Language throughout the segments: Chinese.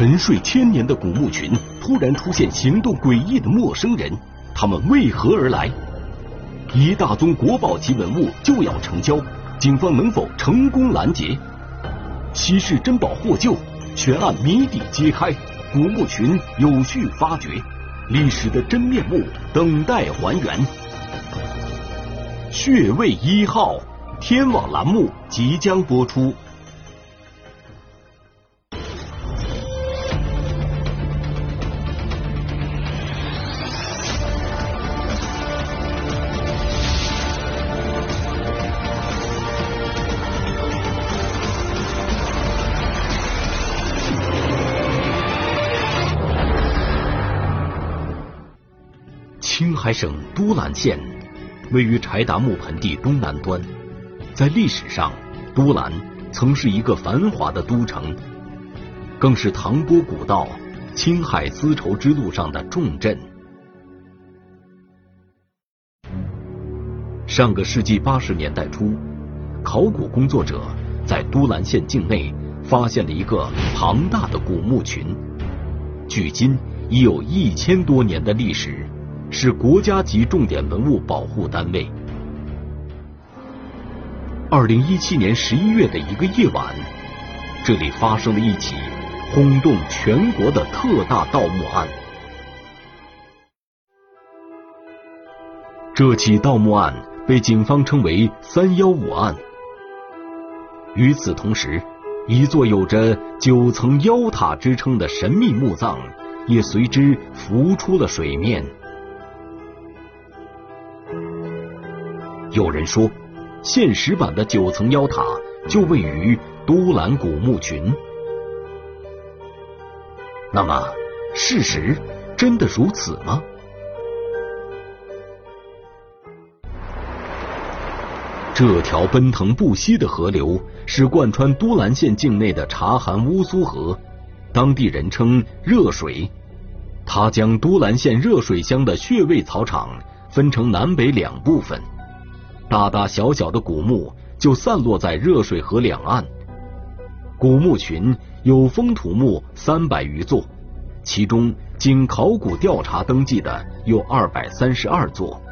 沉睡千年的古墓群突然出现行动诡异的陌生人，他们为何而来？一大宗国宝级文物就要成交，警方能否成功拦截？稀世珍宝获救，全案谜底揭开，古墓群有序发掘，历史的真面目等待还原。血位一号，天网栏目即将播出。青海省都兰县位于柴达木盆地东南端，在历史上，都兰曾是一个繁华的都城，更是唐波古道、青海丝绸之路上的重镇。上个世纪八十年代初，考古工作者在都兰县境内发现了一个庞大的古墓群，距今已有一千多年的历史。是国家级重点文物保护单位。二零一七年十一月的一个夜晚，这里发生了一起轰动全国的特大盗墓案。这起盗墓案被警方称为“三幺五案”。与此同时，一座有着九层妖塔之称的神秘墓葬也随之浮出了水面。有人说，现实版的九层妖塔就位于都兰古墓群。那么，事实真的如此吗？这条奔腾不息的河流是贯穿都兰县境内的察罕乌苏河，当地人称热水。它将都兰县热水乡的穴位草场分成南北两部分。大大小小的古墓就散落在热水河两岸，古墓群有封土墓三百余座，其中经考古调查登记的有二百三十二座。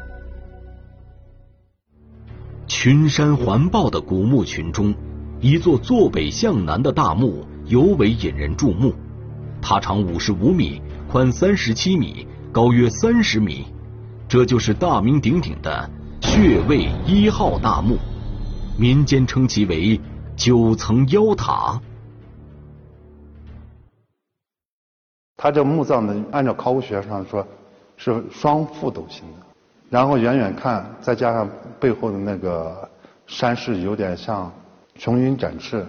群山环抱的古墓群中，一座坐北向南的大墓尤为引人注目，它长五十五米，宽三十七米，高约三十米，这就是大名鼎鼎的。穴位一号大墓，民间称其为九层妖塔。它这墓葬呢，按照考古学上说，是双覆斗形的。然后远远看，再加上背后的那个山势，有点像琼云展翅。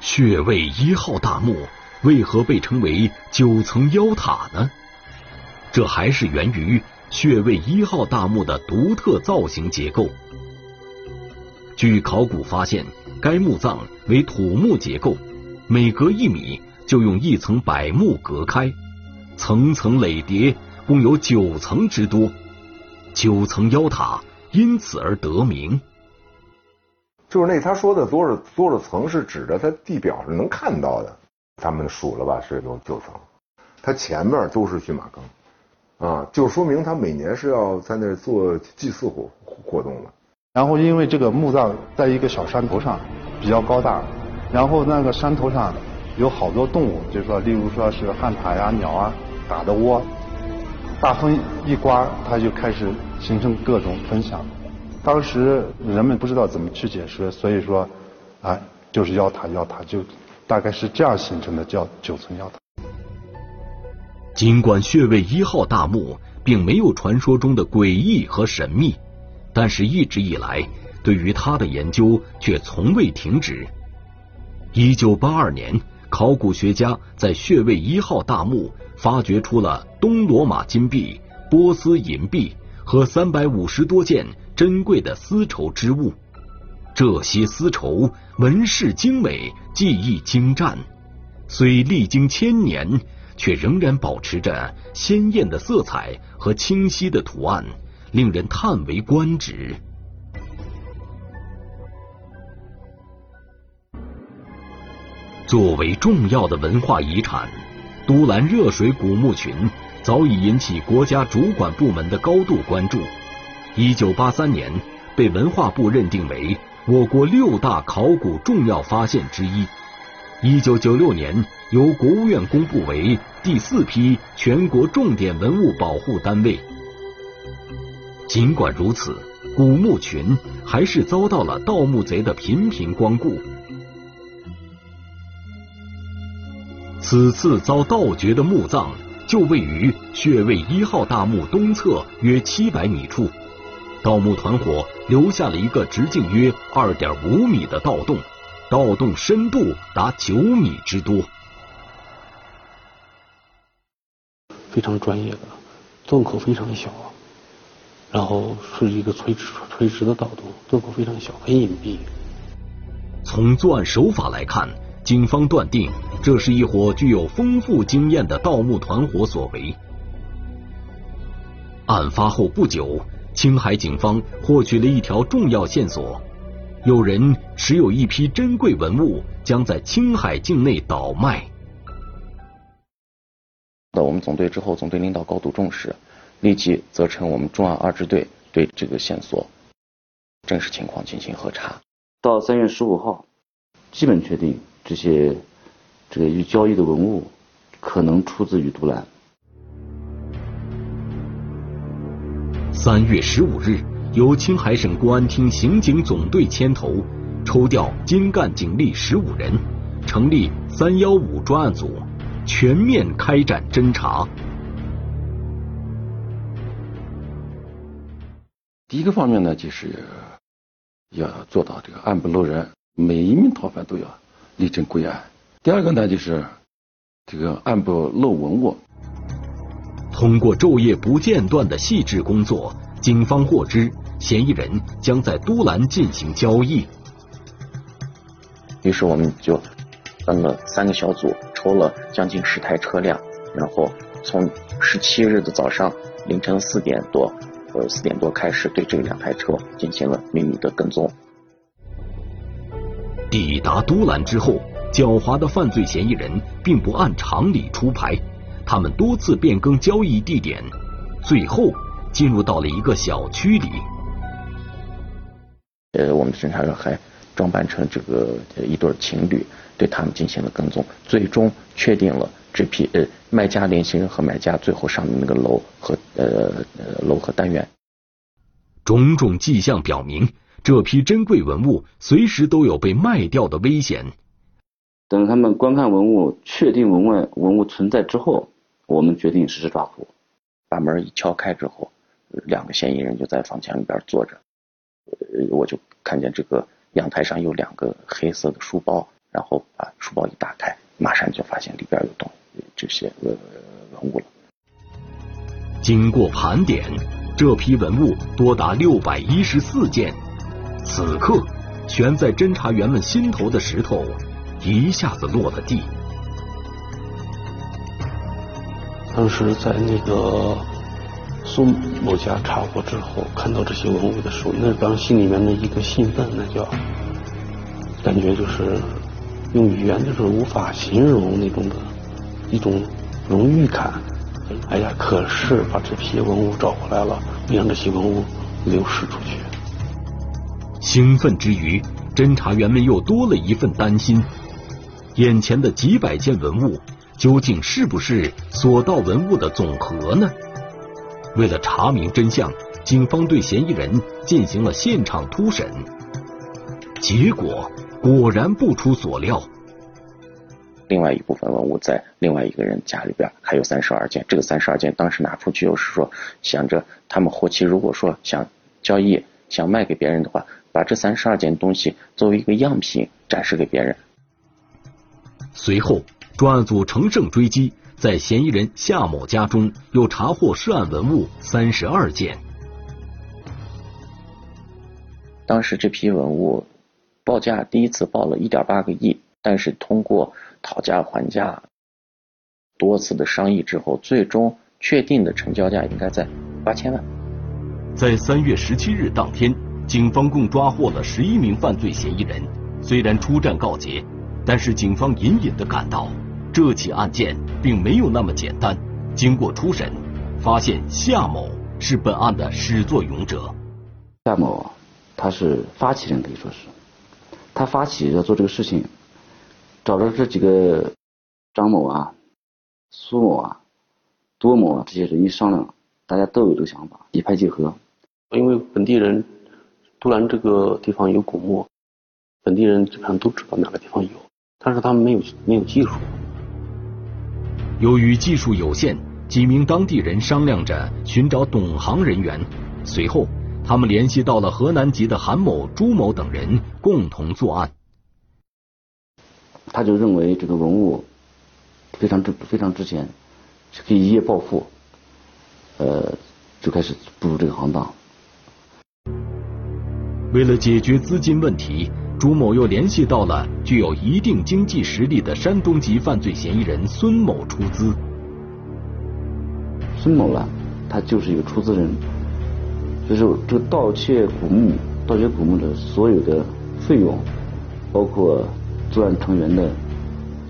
穴位一号大墓为何被称为九层妖塔呢？这还是源于。穴位一号大墓的独特造型结构。据考古发现，该墓葬为土木结构，每隔一米就用一层柏木隔开，层层垒叠，共有九层之多。九层妖塔因此而得名。就是那他说的多少多少层，是指着他地表上能看到的。他们数了吧，是有九层。它前面都是驯马坑。啊，就说明他每年是要在那儿做祭祀活活动的。然后因为这个墓葬在一个小山头上，比较高大，然后那个山头上有好多动物，就是说，例如说是旱獭呀、鸟啊打的窝，大风一刮，它就开始形成各种分响。当时人们不知道怎么去解释，所以说，哎，就是妖塔，妖塔就大概是这样形成的，叫九层妖塔。尽管穴位一号大墓并没有传说中的诡异和神秘，但是一直以来对于它的研究却从未停止。一九八二年，考古学家在穴位一号大墓发掘出了东罗马金币、波斯银币和三百五十多件珍贵的丝绸织物，这些丝绸纹饰精美，技艺精湛，虽历经千年。却仍然保持着鲜艳的色彩和清晰的图案，令人叹为观止。作为重要的文化遗产，都兰热水古墓群早已引起国家主管部门的高度关注。一九八三年，被文化部认定为我国六大考古重要发现之一。一九九六年，由国务院公布为第四批全国重点文物保护单位。尽管如此，古墓群还是遭到了盗墓贼的频频光顾。此次遭盗掘的墓葬就位于穴位一号大墓东侧约七百米处，盗墓团伙留下了一个直径约二点五米的盗洞，盗洞深度达九米之多。非常专业的，洞口非常小，然后是一个垂直垂直的盗洞，洞口非常小，很隐蔽。从作案手法来看。警方断定，这是一伙具有丰富经验的盗墓团伙所为。案发后不久，青海警方获取了一条重要线索：有人持有一批珍贵文物，将在青海境内倒卖。到我们总队之后，总队领导高度重视，立即责成我们重案二支队对这个线索真实情况进行核查。到三月十五号，基本确定。这些这个与交易的文物可能出自于都兰。三月十五日，由青海省公安厅刑警总队牵头，抽调精干警力十五人，成立三幺五专案组，全面开展侦查。第一个方面呢，就是要做到这个案不漏人，每一名逃犯都要。立正归案。第二个呢，就是这个案不漏文物。通过昼夜不间断的细致工作，警方获知嫌疑人将在都兰进行交易。于是我们就分了三个小组，抽了将近十台车辆，然后从十七日的早上凌晨四点多，呃四点多开始对这两台车进行了秘密的跟踪。抵达都兰之后，狡猾的犯罪嫌疑人并不按常理出牌，他们多次变更交易地点，最后进入到了一个小区里。呃，我们的侦查员还装扮成这个一对情侣，对他们进行了跟踪，最终确定了这批呃卖家联系人和买家最后上的那个楼和呃呃楼和单元。种种迹象表明。这批珍贵文物随时都有被卖掉的危险。等他们观看文物，确定文物文物存在之后，我们决定实施抓捕。把门一敲开之后，两个嫌疑人就在房间里边坐着。呃，我就看见这个阳台上有两个黑色的书包，然后把书包一打开，马上就发现里边有东这些呃文物了。经过盘点，这批文物多达六百一十四件。此刻，悬在侦查员们心头的石头一下子落了地。当时在那个苏某家查获之后，看到这些文物的时候，那当心里面的一个兴奋，那叫感觉就是用语言就是无法形容那种的一种荣誉感。哎呀，可是把这批文物找回来了，没让这些文物流失出去。兴奋之余，侦查员们又多了一份担心：眼前的几百件文物，究竟是不是所盗文物的总和呢？为了查明真相，警方对嫌疑人进行了现场突审，结果果然不出所料。另外一部分文物在另外一个人家里边还有三十二件，这个三十二件当时拿出去，又是说想着他们后期如果说想交易、想卖给别人的话。把这三十二件东西作为一个样品展示给别人。随后，专案组乘胜追击，在嫌疑人夏某家中又查获涉案文物三十二件。当时这批文物报价第一次报了一点八个亿，但是通过讨价还价、多次的商议之后，最终确定的成交价应该在八千万。在三月十七日当天。警方共抓获了十一名犯罪嫌疑人，虽然出战告捷，但是警方隐隐的感到，这起案件并没有那么简单。经过初审，发现夏某是本案的始作俑者。夏某，他是发起人，可以说是，他发起要做这个事情，找到这几个张某啊、苏某啊、多某啊这些人一商量，大家都有这个想法，一拍即合。因为本地人，杜兰这个地方有古墓，本地人基本上都知道哪个地方有，但是他们没有没有技术。由于技术有限，几名当地人商量着寻找懂行人员。随后，他们联系到了河南籍的韩某、朱某等人，共同作案。他就认为这个文物非常值非常值钱，可以一夜暴富，呃，就开始步入这个行当。为了解决资金问题。朱某又联系到了具有一定经济实力的山东籍犯罪嫌疑人孙某出资。孙某呢，他就是一个出资人，就是这个盗窃古墓、盗掘古墓的所有的费用，包括作案成员的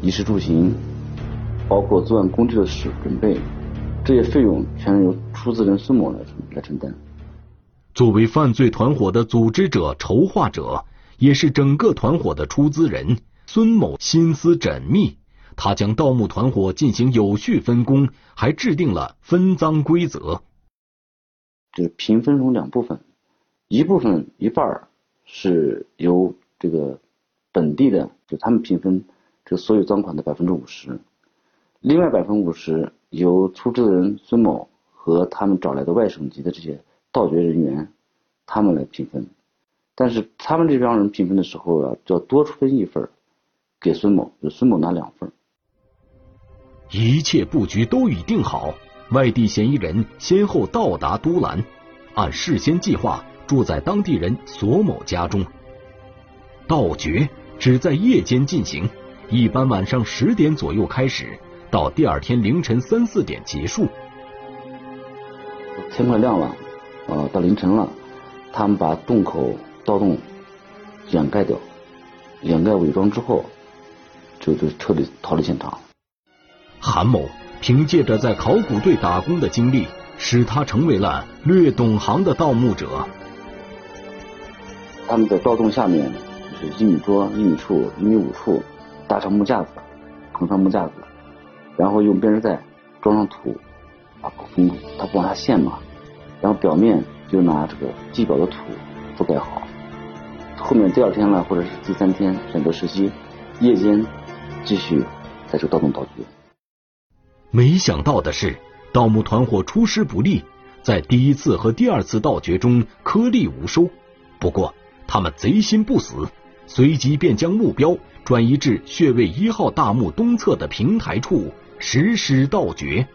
衣食住行，包括作案工具的使准备，这些费用全由出资人孙某来来承担。作为犯罪团伙的组织者、筹划者。也是整个团伙的出资人孙某心思缜密，他将盗墓团伙进行有序分工，还制定了分赃规则。这平分成两部分，一部分一半是由这个本地的，就他们平分这所有赃款的百分之五十，另外百分之五十由出资人孙某和他们找来的外省籍的这些盗掘人员，他们来平分。但是他们这帮人平分的时候啊，就要多出分一份给孙某，就孙某拿两份。一切布局都已定好，外地嫌疑人先后到达都兰，按事先计划住在当地人索某家中。盗掘只在夜间进行，一般晚上十点左右开始，到第二天凌晨三四点结束。天快亮了，呃，到凌晨了，他们把洞口。盗洞掩盖掉，掩盖伪装之后，就就彻底逃离现场。韩某凭借着在考古队打工的经历，使他成为了略懂行的盗墓者。他们在盗洞下面，就是一米多、一米处、一米五处搭上木架子，横上木架子，然后用编织袋装上土，把封他不往下陷嘛，然后表面就拿这个地表的土覆盖好。后面第二天了，或者是第三天，选择时机，夜间继续再做盗洞盗掘。没想到的是，盗墓团伙出师不利，在第一次和第二次盗掘中颗粒无收。不过，他们贼心不死，随即便将目标转移至穴位一号大墓东侧的平台处实施盗掘。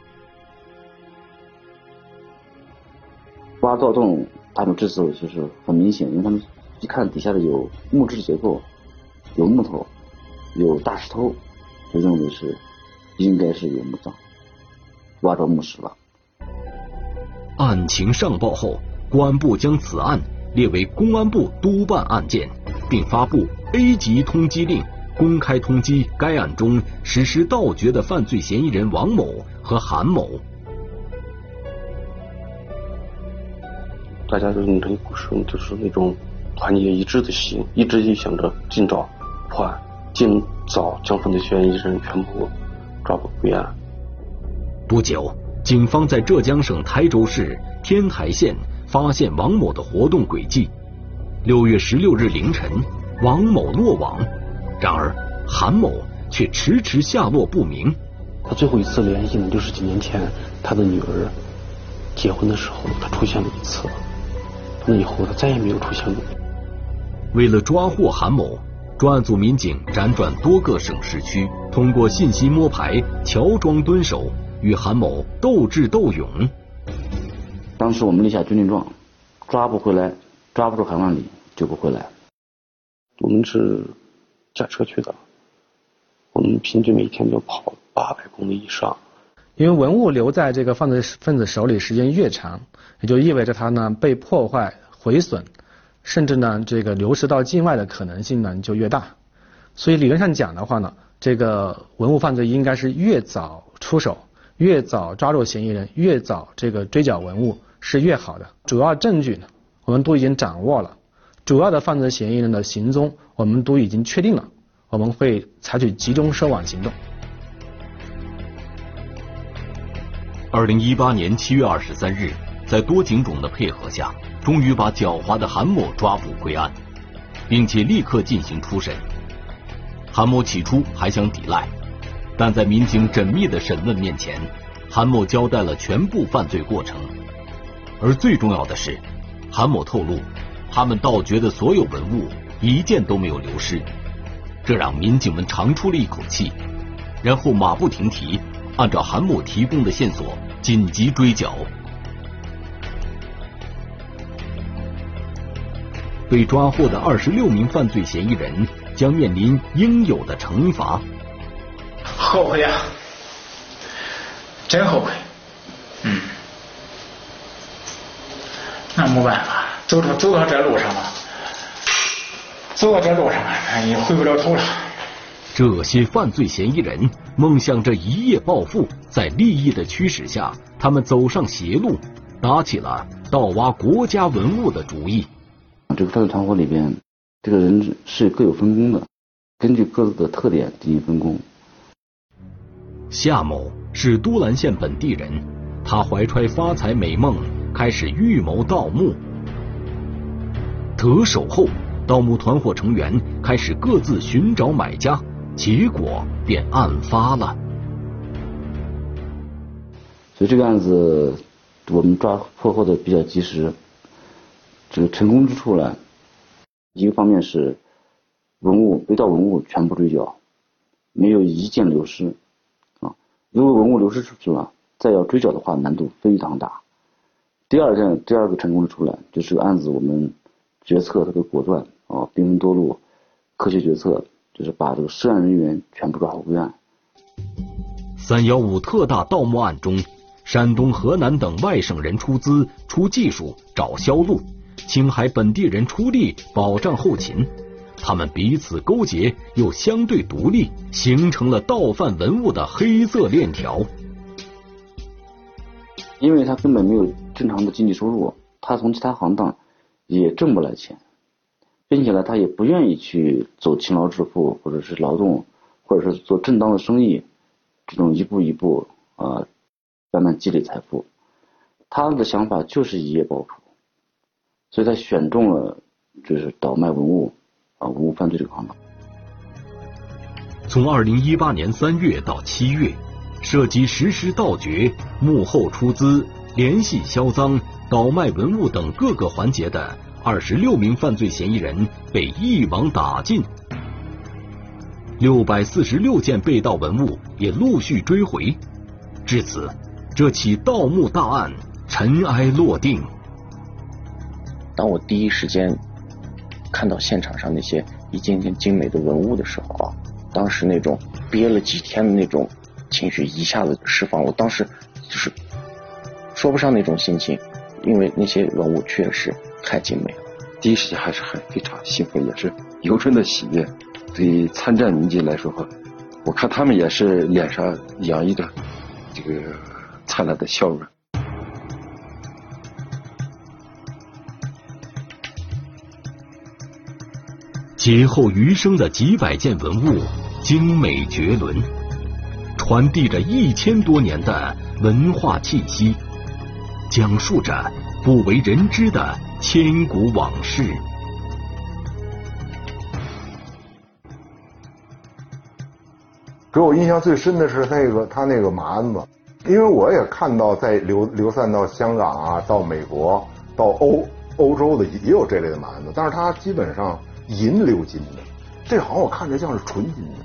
挖盗洞，他们之所以就是很明显，因为他们。一看底下的有木质结构，有木头，有大石头，就认为是应该是有墓葬，挖到墓室了。案情上报后，公安部将此案列为公安部督办案件，并发布 A 级通缉令，公开通缉该案中实施盗掘的犯罪嫌疑人王某和韩某。大家都用这个故事，就是那种。团结一致的心，一直就想着尽早破案，尽早将犯罪嫌疑人全部抓捕归案。不久，警方在浙江省台州市天台县发现王某的活动轨迹。六月十六日凌晨，王某落网，然而韩某却迟迟下落不明。他最后一次联系呢，就是几年前他的女儿结婚的时候，他出现了一次，那以后他再也没有出现过。为了抓获韩某，专案组民警辗转多个省市区，通过信息摸排，乔装蹲守，与韩某斗智斗勇。当时我们立下军令状：抓不回来，抓不住韩万里就不回来。我们是驾车去的，我们平均每天就跑八百公里以上。因为文物留在这个犯罪分子手里时间越长，也就意味着它呢被破坏、毁损。甚至呢，这个流失到境外的可能性呢就越大。所以理论上讲的话呢，这个文物犯罪应该是越早出手，越早抓住嫌疑人，越早这个追缴文物是越好的。主要证据呢，我们都已经掌握了，主要的犯罪嫌疑人的行踪我们都已经确定了，我们会采取集中收网行动。二零一八年七月二十三日，在多警种的配合下，终于把狡猾的韩某抓捕归案，并且立刻进行初审。韩某起初还想抵赖，但在民警缜密的审问面前，韩某交代了全部犯罪过程。而最重要的是，韩某透露，他们盗掘的所有文物一件都没有流失，这让民警们长出了一口气。然后马不停蹄，按照韩某提供的线索紧急追缴。被抓获的二十六名犯罪嫌疑人。将面临应有的惩罚。后悔呀，真后悔。嗯，那没办法，走到走到这路上了，走到这路上了，也回不了头了。这些犯罪嫌疑人梦想着一夜暴富，在利益的驱使下，他们走上邪路，打起了盗挖国家文物的主意。这个犯罪团伙里边。这个人是各有分工的，根据各自的特点进行分工。夏某是都兰县本地人，他怀揣发财美梦，开始预谋盗墓。得手后，盗墓团伙成员开始各自寻找买家，结果便案发了。所以这个案子我们抓破获的比较及时，这个成功之处呢？一个方面是文物被盗文物全部追缴，没有一件流失啊。如果文物流失出去了，再要追缴的话，难度非常大。第二件第二个成功的出来，就是案子我们决策特别果断啊，兵分多路，科学决策，就是把这个涉案人员全部抓获归案。三幺五特大盗墓案中，山东、河南等外省人出资出技术找销路。青海本地人出力保障后勤，他们彼此勾结又相对独立，形成了盗贩文物的黑色链条。因为他根本没有正常的经济收入，他从其他行当也挣不来钱，并且呢，他也不愿意去走勤劳致富，或者是劳动，或者是做正当的生意，这种一步一步啊慢慢积累财富。他的想法就是一夜暴富。所以他选中了就是倒卖文物啊文物犯罪这个行当。从二零一八年三月到七月，涉及实施盗掘、幕后出资、联系销赃、倒卖文物等各个环节的二十六名犯罪嫌疑人被一网打尽，六百四十六件被盗文物也陆续追回。至此，这起盗墓大案尘埃落定。当我第一时间看到现场上那些一件件精美的文物的时候啊，当时那种憋了几天的那种情绪一下子释放，我当时就是说不上那种心情，因为那些文物确实太精美了。第一时间还是很非常兴奋，也是由衷的喜悦。对于参战民警来说哈，我看他们也是脸上洋溢着这个灿烂的笑容。劫后余生的几百件文物，精美绝伦，传递着一千多年的文化气息，讲述着不为人知的千古往事。给我印象最深的是那个他那个马鞍子，因为我也看到在流流散到香港啊，到美国，到欧欧洲的也有这类的马鞍子，但是它基本上。银鎏金的，这好像我看着像是纯金的，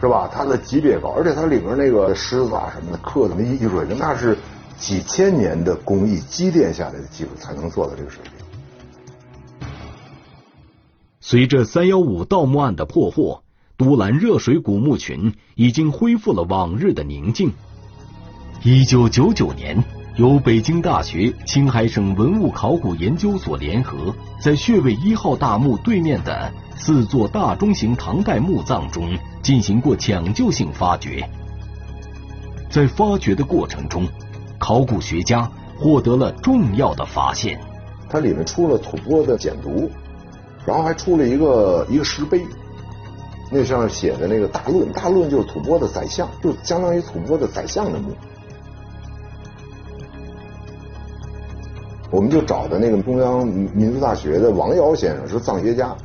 是吧？它的级别高，而且它里边那个狮子啊什么的刻的那一水那是几千年的工艺积淀下来的技术才能做到这个水平。随着三幺五盗墓案的破获，都兰热水古墓群已经恢复了往日的宁静。一九九九年，由北京大学、青海省文物考古研究所联合，在穴位一号大墓对面的四座大中型唐代墓葬中进行过抢救性发掘。在发掘的过程中，考古学家获得了重要的发现。它里面出了吐蕃的简牍，然后还出了一个一个石碑，那上面写的那个大论，大论就是吐蕃的宰相，就相当于吐蕃的宰相的墓。我们就找的那个中央民族大学的王尧先生是藏学家，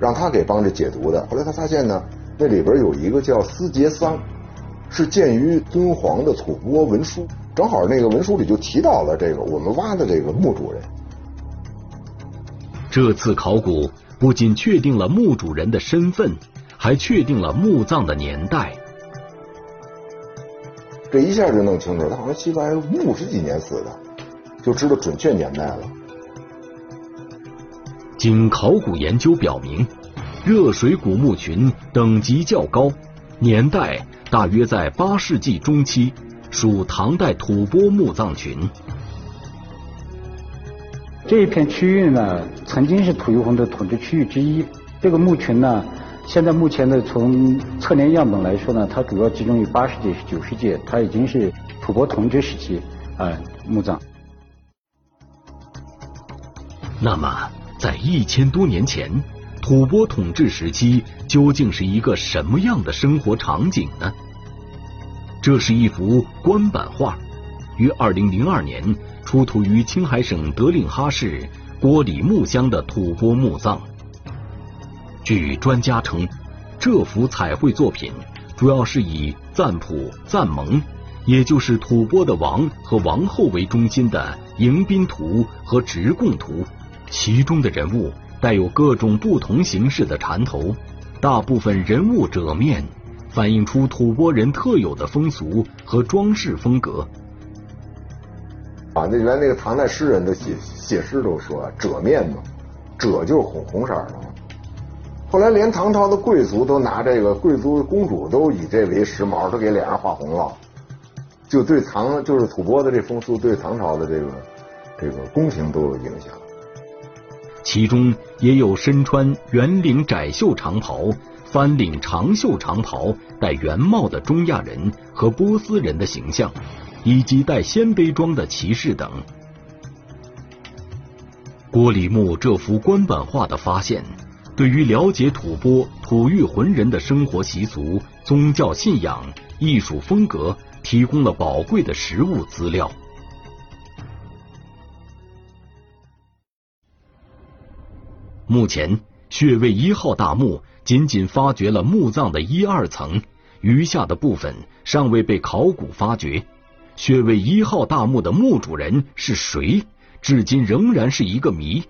让他给帮着解读的。后来他发现呢，那里边有一个叫思杰桑，是鉴于敦煌的吐蕃文书，正好那个文书里就提到了这个我们挖的这个墓主人。这次考古不仅确定了墓主人的身份，还确定了墓葬的年代。这一下就弄清楚，他好像七百五十几年死的。就知道准确年代了。经考古研究表明，热水古墓群等级较高，年代大约在八世纪中期，属唐代吐蕃墓葬群。这一片区域呢，曾经是吐谷浑的统治区域之一。这个墓群呢，现在目前的从测量样本来说呢，它主要集中于八世纪、九世纪，它已经是吐蕃统治时期啊墓葬。那么，在一千多年前，吐蕃统治时期究竟是一个什么样的生活场景呢？这是一幅官版画，于二零零二年出土于青海省德令哈市郭里木乡的吐蕃墓葬。据专家称，这幅彩绘作品主要是以赞普、赞蒙，也就是吐蕃的王和王后为中心的迎宾图和直贡图。其中的人物带有各种不同形式的缠头，大部分人物褶面，反映出吐蕃人特有的风俗和装饰风格。啊，那原来那个唐代诗人的写写诗都说褶面嘛，褶就是红红色的嘛。后来连唐朝的贵族都拿这个，贵族公主都以这为时髦，都给脸上画红了，就对唐就是吐蕃的这风俗，对唐朝的这个这个宫廷都有影响。其中也有身穿圆领窄袖长袍、翻领长袖长袍、戴圆帽的中亚人和波斯人的形象，以及戴鲜卑装的骑士等。郭里木这幅官版画的发现，对于了解吐蕃吐谷浑人的生活习俗、宗教信仰、艺术风格，提供了宝贵的实物资料。目前，穴位一号大墓仅仅发掘了墓葬的一二层，余下的部分尚未被考古发掘。穴位一号大墓的墓主人是谁，至今仍然是一个谜。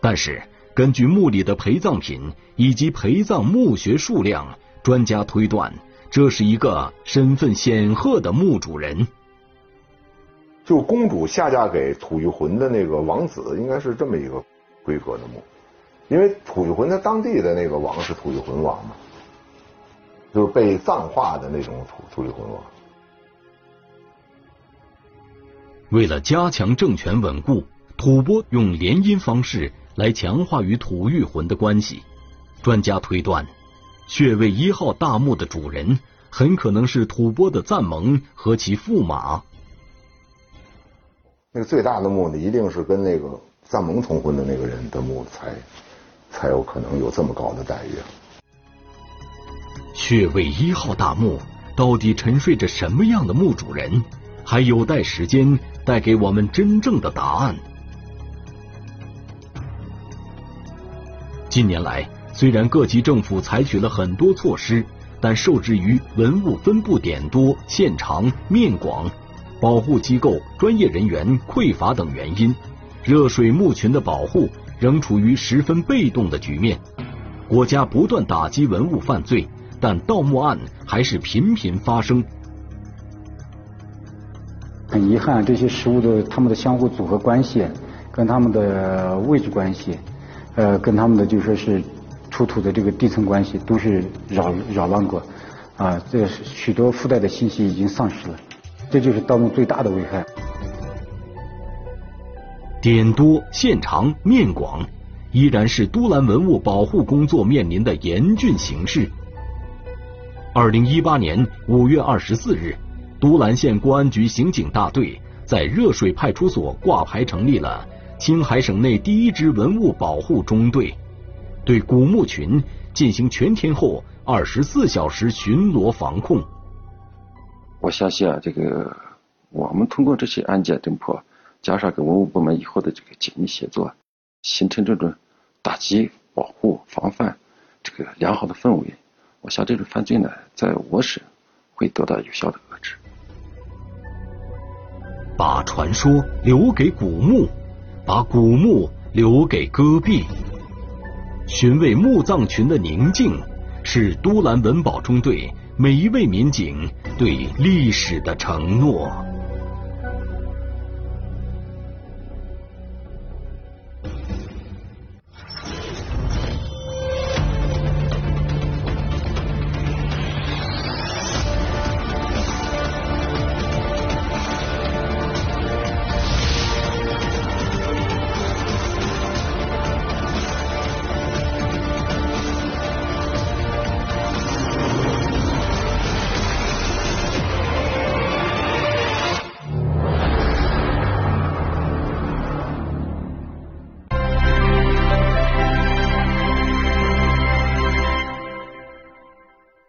但是，根据墓里的陪葬品以及陪葬墓穴数量，专家推断，这是一个身份显赫的墓主人。就公主下嫁给吐谷浑的那个王子，应该是这么一个规格的墓。因为吐谷浑他当地的那个王是吐谷浑王嘛，就是被藏化的那种吐吐谷浑王。为了加强政权稳固，吐蕃用联姻方式来强化与吐谷浑的关系。专家推断，穴位一号大墓的主人很可能是吐蕃的赞蒙和其驸马。那个最大的墓呢，一定是跟那个赞蒙通婚的那个人的墓才。才有可能有这么高的待遇。穴位一号大墓到底沉睡着什么样的墓主人，还有待时间带给我们真正的答案。近年来，虽然各级政府采取了很多措施，但受制于文物分布点多、线长、面广、保护机构、专业人员匮乏等原因，热水墓群的保护。仍处于十分被动的局面，国家不断打击文物犯罪，但盗墓案还是频频发生。很遗憾，这些实物的他们的相互组合关系，跟他们的位置关系，呃，跟他们的就说是出土的这个地层关系，都是扰扰乱过，啊，这许多附带的信息已经丧失了。这就是盗墓最大的危害。点多线长面广，依然是都兰文物保护工作面临的严峻形势。二零一八年五月二十四日，都兰县公安局刑警大队在热水派出所挂牌成立了青海省内第一支文物保护中队，对古墓群进行全天候、二十四小时巡逻防控。我相信啊，这个我们通过这些案件侦破。加上跟文物部门以后的这个紧密协作，形成这种打击、保护、防范这个良好的氛围，我想这种犯罪呢，在我省会得到有效的遏制。把传说留给古墓，把古墓留给戈壁，寻味墓葬群的宁静，是都兰文保中队每一位民警对历史的承诺。